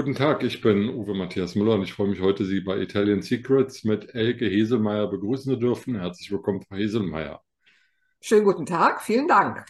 Guten Tag, ich bin Uwe Matthias Müller und ich freue mich heute, Sie bei Italian Secrets mit Elke Heselmeier begrüßen zu dürfen. Herzlich willkommen, Frau Heselmeier. Schönen guten Tag, vielen Dank.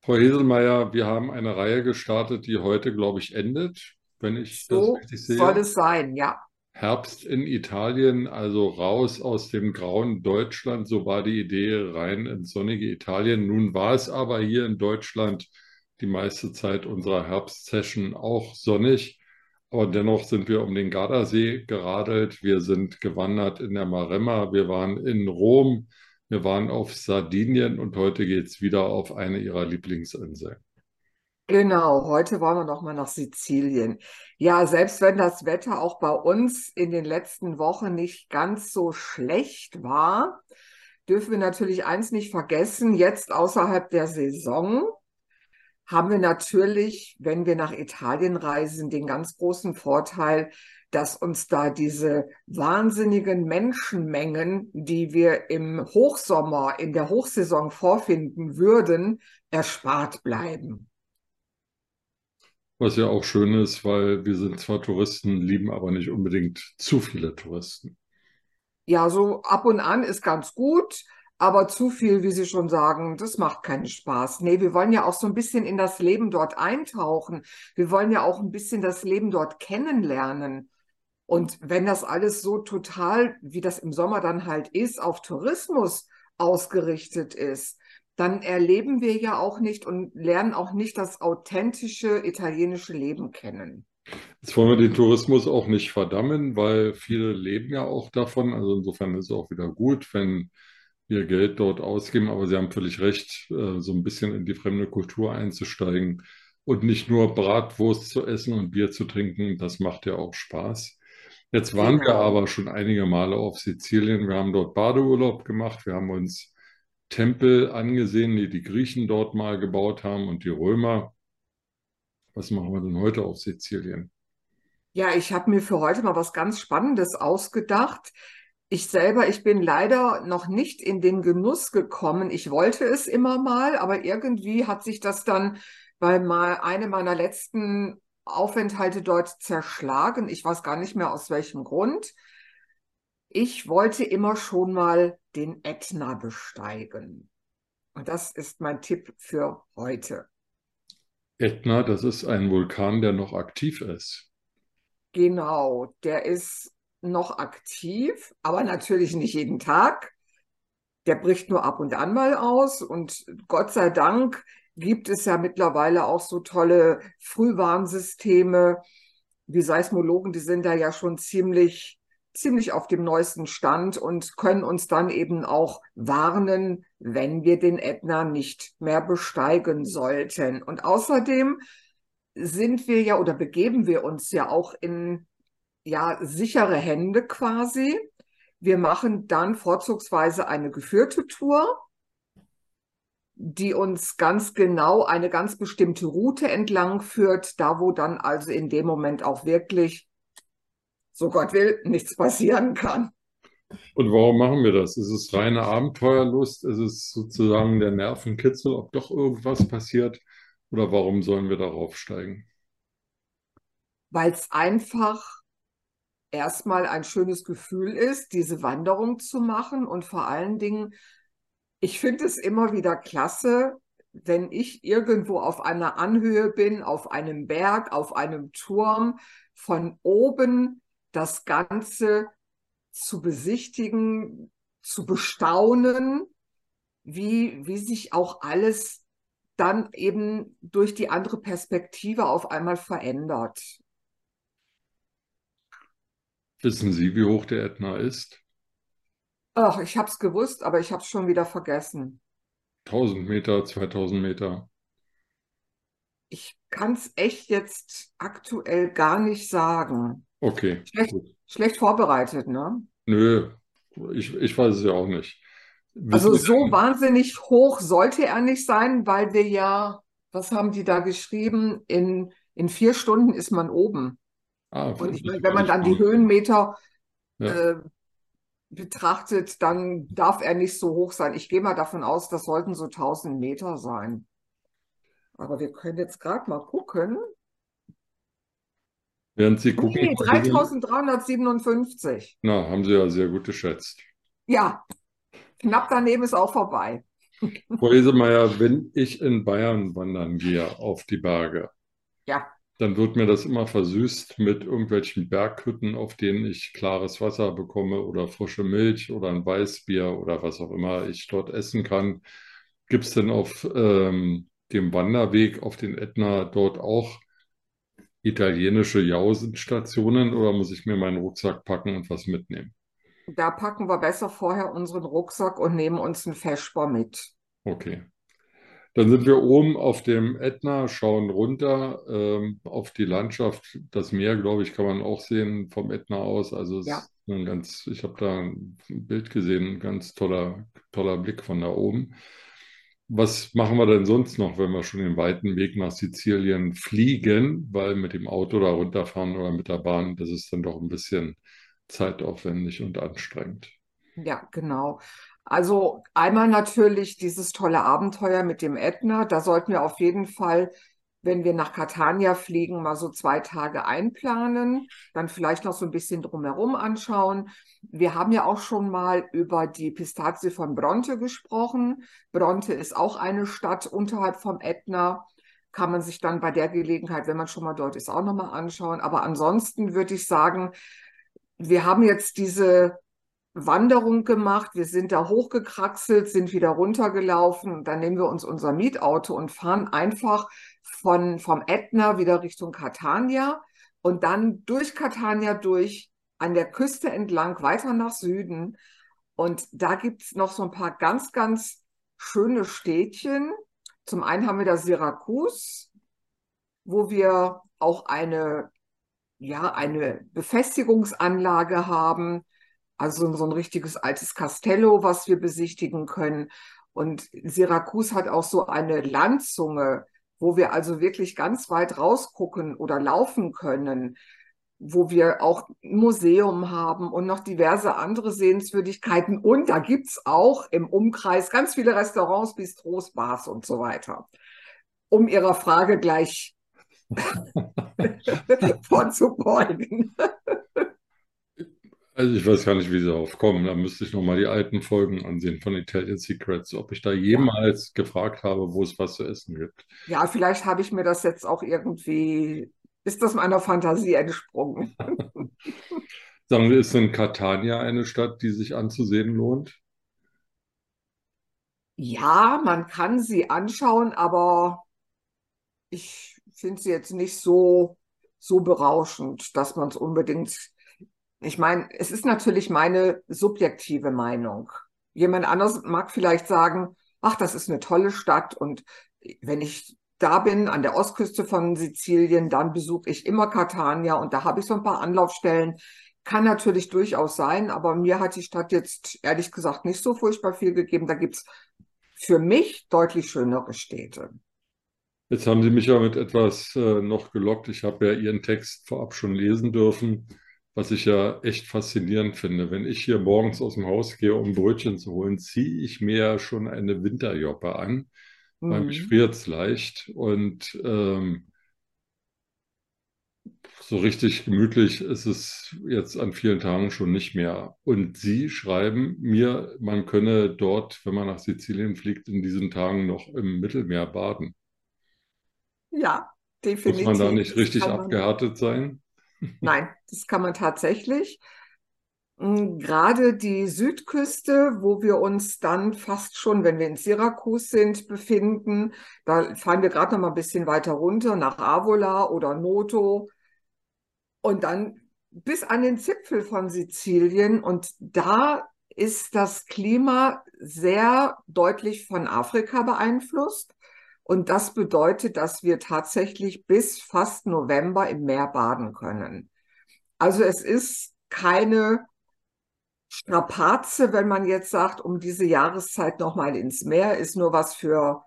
Frau Heselmeier, wir haben eine Reihe gestartet, die heute, glaube ich, endet, wenn ich das So richtig soll sehe. es sein, ja. Herbst in Italien, also raus aus dem grauen Deutschland, so war die Idee, rein ins sonnige Italien. Nun war es aber hier in Deutschland die meiste Zeit unserer Herbstsession auch sonnig. Aber dennoch sind wir um den Gardasee geradelt, wir sind gewandert in der Maremma, wir waren in Rom, wir waren auf Sardinien und heute geht es wieder auf eine ihrer Lieblingsinseln. Genau, heute wollen wir noch mal nach Sizilien. Ja, selbst wenn das Wetter auch bei uns in den letzten Wochen nicht ganz so schlecht war, dürfen wir natürlich eins nicht vergessen, jetzt außerhalb der Saison haben wir natürlich, wenn wir nach Italien reisen, den ganz großen Vorteil, dass uns da diese wahnsinnigen Menschenmengen, die wir im Hochsommer, in der Hochsaison vorfinden würden, erspart bleiben. Was ja auch schön ist, weil wir sind zwar Touristen, lieben aber nicht unbedingt zu viele Touristen. Ja, so ab und an ist ganz gut, aber zu viel, wie Sie schon sagen, das macht keinen Spaß. Nee, wir wollen ja auch so ein bisschen in das Leben dort eintauchen. Wir wollen ja auch ein bisschen das Leben dort kennenlernen. Und wenn das alles so total, wie das im Sommer dann halt ist, auf Tourismus ausgerichtet ist, dann erleben wir ja auch nicht und lernen auch nicht das authentische italienische Leben kennen. Jetzt wollen wir den Tourismus auch nicht verdammen, weil viele leben ja auch davon. Also insofern ist es auch wieder gut, wenn wir Geld dort ausgeben. Aber Sie haben völlig recht, äh, so ein bisschen in die fremde Kultur einzusteigen und nicht nur Bratwurst zu essen und Bier zu trinken. Das macht ja auch Spaß. Jetzt waren wir Genau. aber schon einige Male auf Sizilien. Wir haben dort Badeurlaub gemacht. Wir haben uns Tempel angesehen, die die Griechen dort mal gebaut haben und die Römer. Was machen wir denn heute auf Sizilien? Ja, ich habe mir für heute mal was ganz Spannendes ausgedacht. Ich selber, ich bin leider noch nicht in den Genuss gekommen. Ich wollte es immer mal, aber irgendwie hat sich das dann bei mal einem meiner letzten Aufenthalte dort zerschlagen. Ich weiß gar nicht mehr aus welchem Grund. Ich wollte immer schon mal den Ätna besteigen. Und das ist mein Tipp für heute. Ätna, das ist ein Vulkan, der noch aktiv ist. Genau, der ist noch aktiv, aber natürlich nicht jeden Tag. Der bricht nur ab und an mal aus. Und Gott sei Dank gibt es ja mittlerweile auch so tolle Frühwarnsysteme. Die Seismologen, die sind da ja schon ziemlich, ziemlich auf dem neuesten Stand und können uns dann eben auch warnen, wenn wir den Ätna nicht mehr besteigen sollten. Und außerdem sind wir ja oder begeben wir uns ja auch in ja sichere Hände quasi. Wir machen dann vorzugsweise eine geführte Tour, die uns ganz genau eine ganz bestimmte Route entlang führt, da wo dann also in dem Moment auch wirklich, so Gott will, nichts passieren kann. Und warum machen wir das? Ist es reine Abenteuerlust? Ist es sozusagen der Nervenkitzel, ob doch irgendwas passiert? Oder warum sollen wir darauf steigen? Weil es einfach erstmal ein schönes Gefühl ist, diese Wanderung zu machen und vor allen Dingen, ich finde es immer wieder klasse, wenn ich irgendwo auf einer Anhöhe bin, auf einem Berg, auf einem Turm, von oben das Ganze zu besichtigen, zu bestaunen, wie, wie sich auch alles dann eben durch die andere Perspektive auf einmal verändert. Wissen Sie, wie hoch der Ätna ist? Ach, ich habe es gewusst, aber ich habe es schon wieder vergessen. 1000 Meter, 2000 Meter? Ich kann es echt jetzt aktuell gar nicht sagen. Okay, Schlecht, schlecht vorbereitet, ne? Nö, ich, ich weiß es ja auch nicht. Wissen Also Sie so denn? wahnsinnig hoch sollte er nicht sein, weil wir ja, was haben die da geschrieben? In, in vier Stunden ist man oben. Ah, Und ich meine, wenn man dann die. Höhenmeter Ja. äh, betrachtet, dann darf er nicht so hoch sein. Ich gehe mal davon aus, das sollten so 1000 Meter sein. Aber wir können jetzt gerade mal gucken. Während Sie gucken, Nee, Frau Hesel- 3357. na, haben Sie ja sehr gut geschätzt. Ja, knapp daneben ist auch vorbei. Frau Heselmeier, wenn ich in Bayern wandern gehe auf die Berge, Ja, dann wird mir das immer versüßt mit irgendwelchen Berghütten, auf denen ich klares Wasser bekomme oder frische Milch oder ein Weißbier oder was auch immer ich dort essen kann. Gibt es denn auf ähm, dem Wanderweg auf den Ätna dort auch italienische Jausenstationen oder muss ich mir meinen Rucksack packen und was mitnehmen? da packen wir besser vorher unseren Rucksack und nehmen uns einen Feschbar mit. Okay. Dann sind wir oben auf dem Ätna, schauen runter ähm, auf die Landschaft. Das Meer, glaube ich, kann man auch sehen vom Ätna aus. Also es Ja. ist ein ganz, ich habe da ein Bild gesehen, ein ganz toller, toller Blick von da oben. Was machen wir denn sonst noch, wenn wir schon den weiten Weg nach Sizilien fliegen? Weil mit dem Auto da runterfahren oder mit der Bahn, das ist dann doch ein bisschen zeitaufwendig und anstrengend. Ja, genau. Also einmal natürlich dieses tolle Abenteuer mit dem Ätna. Da sollten wir auf jeden Fall, wenn wir nach Catania fliegen, mal so zwei Tage einplanen, dann vielleicht noch so ein bisschen drumherum anschauen. Wir haben ja auch schon mal über die Pistazie von Bronte gesprochen. Bronte ist auch eine Stadt unterhalb vom Ätna. Kann man sich dann bei der Gelegenheit, wenn man schon mal dort ist, auch nochmal anschauen. Aber ansonsten würde ich sagen, wir haben jetzt diese Wanderung gemacht. Wir sind da hochgekraxelt, sind wieder runtergelaufen. Dann nehmen wir uns unser Mietauto und fahren einfach von, vom Ätna wieder Richtung Catania und dann durch Catania durch an der Küste entlang weiter nach Süden. Und da gibt es noch so ein paar ganz, ganz schöne Städtchen. Zum einen haben wir da Syrakus, wo wir auch eine, ja, eine Befestigungsanlage haben. Also so ein richtiges altes Castello, was wir besichtigen können. Und Syrakus hat auch so eine Landzunge, wo wir also wirklich ganz weit rausgucken oder laufen können, wo wir auch ein Museum haben und noch diverse andere Sehenswürdigkeiten. Und da gibt's auch im Umkreis ganz viele Restaurants, Bistros, Bars und so weiter. Um Ihrer Frage gleich vorzubeugen. Also ich weiß gar nicht, wie Sie darauf kommen. Da müsste ich nochmal die alten Folgen ansehen von Italian Secrets, ob ich da jemals gefragt habe, wo es was zu essen gibt. Ja, vielleicht habe ich mir das jetzt auch irgendwie, ist das meiner Fantasie entsprungen? Sagen wir, ist denn Catania eine Stadt, die sich anzusehen lohnt? Ja, man kann sie anschauen, aber ich finde sie jetzt nicht so, so berauschend, dass man es unbedingt. Ich meine, es ist natürlich meine subjektive Meinung. Jemand anderes mag vielleicht sagen, ach, das ist eine tolle Stadt und wenn ich da bin an der Ostküste von Sizilien, dann besuche ich immer Catania und da habe ich so ein paar Anlaufstellen. Kann natürlich durchaus sein, aber mir hat die Stadt jetzt ehrlich gesagt nicht so furchtbar viel gegeben. Da gibt's für mich deutlich schönere Städte. Jetzt haben Sie mich ja mit etwas äh, noch gelockt. Ich habe ja Ihren Text vorab schon lesen dürfen, was ich ja echt faszinierend finde. Wenn ich hier morgens aus dem Haus gehe, um Brötchen zu holen, ziehe ich mir ja schon eine Winterjoppe an, weil mich Mhm. friert es leicht und ähm, so richtig gemütlich ist es jetzt an vielen Tagen schon nicht mehr. Und Sie schreiben mir, man könne dort, wenn man nach Sizilien fliegt, in diesen Tagen noch im Mittelmeer baden. Ja, Muss man da definitiv. nicht richtig abgehärtet sein? Nein, das kann man tatsächlich. Mm, Gerade die Südküste, wo wir uns dann fast schon, wenn wir in Syrakus sind, befinden, da fahren wir gerade noch mal ein bisschen weiter runter nach Avola oder Noto und dann bis an den Zipfel von Sizilien. Und da ist das Klima sehr deutlich von Afrika beeinflusst. Und das bedeutet, dass wir tatsächlich bis fast November im Meer baden können. Also es ist keine Strapaze, wenn man jetzt sagt, um diese Jahreszeit nochmal ins Meer, ist nur was für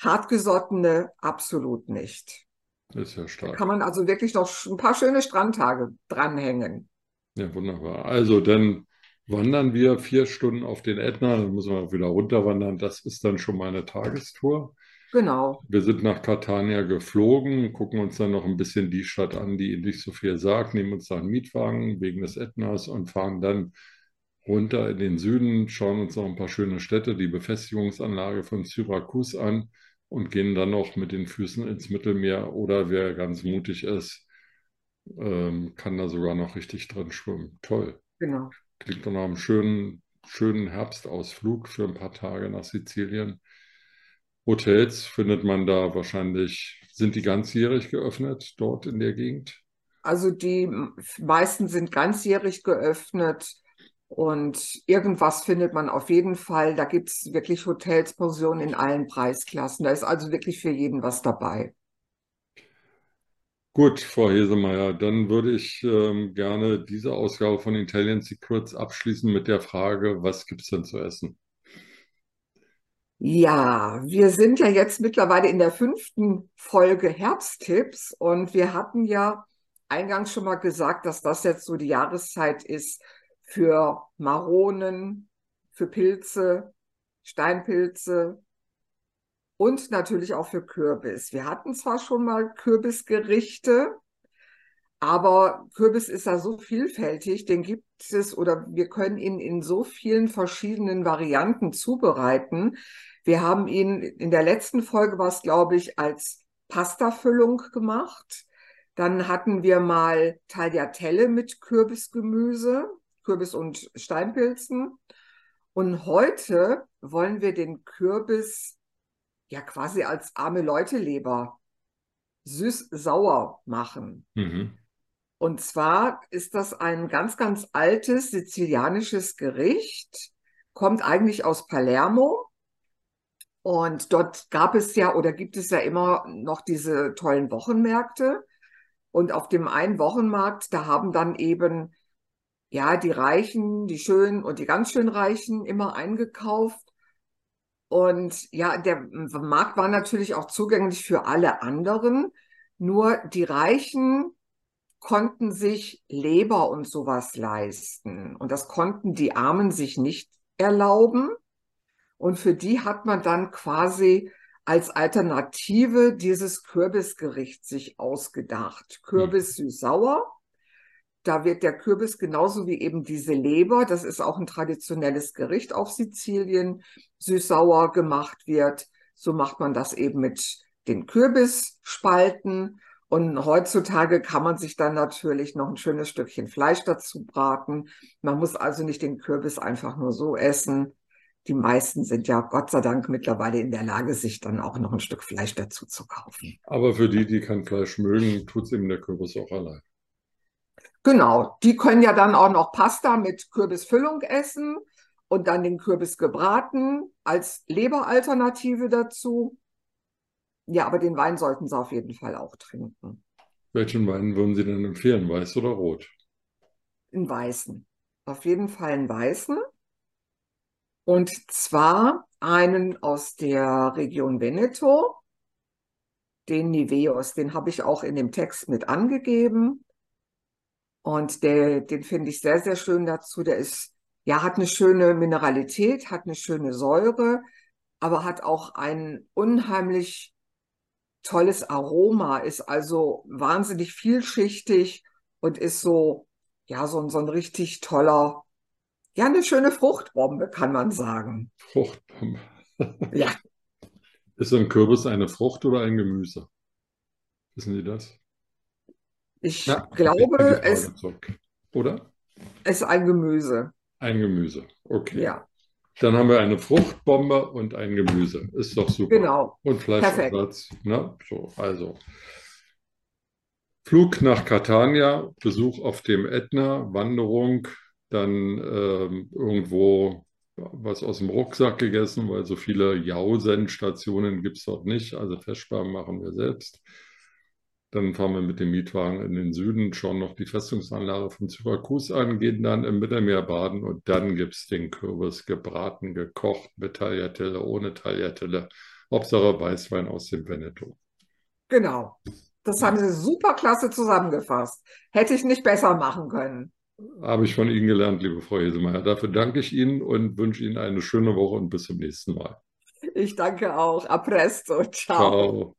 Hartgesottene, absolut nicht. Das ist ja Da stark. kann man also wirklich noch ein paar schöne Strandtage dranhängen. Ja, wunderbar. Also dann wandern wir vier Stunden auf den Ätna, dann müssen wir auch wieder runterwandern. Das ist dann schon mal eine Tagestour. Genau. Wir sind nach Catania geflogen, gucken uns dann noch ein bisschen die Stadt an, die nicht so viel sagt, nehmen uns da einen Mietwagen wegen des Ätnas und fahren dann runter in den Süden, schauen uns noch ein paar schöne Städte, die Befestigungsanlage von Syrakus an und gehen dann noch mit den Füßen ins Mittelmeer oder wer ganz mutig ist, ähm, kann da sogar noch richtig drin schwimmen. Toll. Genau. Klingt doch nach einem schönen, schönen Herbstausflug für ein paar Tage nach Sizilien. Hotels findet man da wahrscheinlich, sind die ganzjährig geöffnet dort in der Gegend? Also die meisten sind ganzjährig geöffnet und irgendwas findet man auf jeden Fall. Da gibt es wirklich Hotels, Pensionen in allen Preisklassen. Da ist also wirklich für jeden was dabei. Gut, Frau Hesemeyer, dann würde ich ähm, gerne diese Ausgabe von Italian Secrets abschließen mit der Frage, was gibt es denn zu essen? Ja, wir sind ja jetzt mittlerweile in der fünften Folge Herbsttipps und wir hatten ja eingangs schon mal gesagt, dass das jetzt so die Jahreszeit ist für Maronen, für Pilze, Steinpilze und natürlich auch für Kürbis. Wir hatten zwar schon mal Kürbisgerichte, aber Kürbis ist ja so vielfältig, den gibt es oder wir können ihn in so vielen verschiedenen Varianten zubereiten. Wir haben ihn in der letzten Folge war es, glaube ich, als Pastafüllung gemacht. Dann hatten wir mal Tagliatelle mit Kürbisgemüse. Kürbis und Steinpilzen. Und heute wollen wir den Kürbis ja quasi als arme Leute-Leber süß-sauer machen. Mhm. Und zwar ist das ein ganz, ganz altes sizilianisches Gericht, kommt eigentlich aus Palermo. Und dort gab es ja oder gibt es ja immer noch diese tollen Wochenmärkte. Und auf dem einen Wochenmarkt, da haben dann eben ja, die Reichen, die Schönen und die ganz schön Reichen immer eingekauft. Und ja, der Markt war natürlich auch zugänglich für alle anderen. Nur die Reichen konnten sich Leber und sowas leisten. Und das konnten die Armen sich nicht erlauben. Und für die hat man dann quasi als Alternative dieses Kürbisgericht sich ausgedacht. Kürbis süß-sauer da wird der Kürbis genauso wie eben diese Leber, das ist auch ein traditionelles Gericht auf Sizilien, süß-sauer gemacht wird. So macht man das eben mit den Kürbisspalten. Und heutzutage kann man sich dann natürlich noch ein schönes Stückchen Fleisch dazu braten. Man muss also nicht den Kürbis einfach nur so essen. Die meisten sind ja Gott sei Dank mittlerweile in der Lage, sich dann auch noch ein Stück Fleisch dazu zu kaufen. Aber für die, die kein Fleisch mögen, tut es eben der Kürbis auch allein. Genau, die können ja dann auch noch Pasta mit Kürbisfüllung essen und dann den Kürbis gebraten als Leberalternative dazu. Ja, aber den Wein sollten Sie auf jeden Fall auch trinken. Welchen Wein würden Sie denn empfehlen, weiß oder rot? In weißen. Auf jeden Fall einen weißen. Und zwar einen aus der Region Veneto, den Niveos, den habe ich auch in dem Text mit angegeben. Und der, den finde ich sehr, sehr schön dazu. Der ist, ja, hat eine schöne Mineralität, hat eine schöne Säure, aber hat auch ein unheimlich tolles Aroma, ist also wahnsinnig vielschichtig und ist so, ja, so, so ein richtig toller, ja, eine schöne Fruchtbombe, kann man sagen. Fruchtbombe. ja. Ist ein Kürbis eine Frucht oder ein Gemüse? Wissen Sie das? Ich ja, glaube, es zurück. Oder? ist ein Gemüse. Ein Gemüse, okay. Ja. Dann haben wir eine Fruchtbombe und ein Gemüse. Ist doch super. Genau. Und Fleischersatz. Ne? So, also. Flug nach Catania, Besuch auf dem Ätna, Wanderung, dann ähm, irgendwo was aus dem Rucksack gegessen, weil so viele Jausen-Stationen gibt es dort nicht. Also Festsparen machen wir selbst. Dann fahren wir mit dem Mietwagen in den Süden, schauen noch die Festungsanlage von Syrakus an, gehen dann im Mittelmeer baden und dann gibt es den Kürbis gebraten, gekocht, mit Tagliatelle, ohne Tagliatelle. Hauptsache Weißwein aus dem Veneto. Genau. Das haben Sie super klasse zusammengefasst. Hätte ich nicht besser machen können. Habe ich von Ihnen gelernt, liebe Frau Hesemeyer. Dafür danke ich Ihnen und wünsche Ihnen eine schöne Woche und bis zum nächsten Mal. Ich danke auch. A presto. Ciao. Ciao.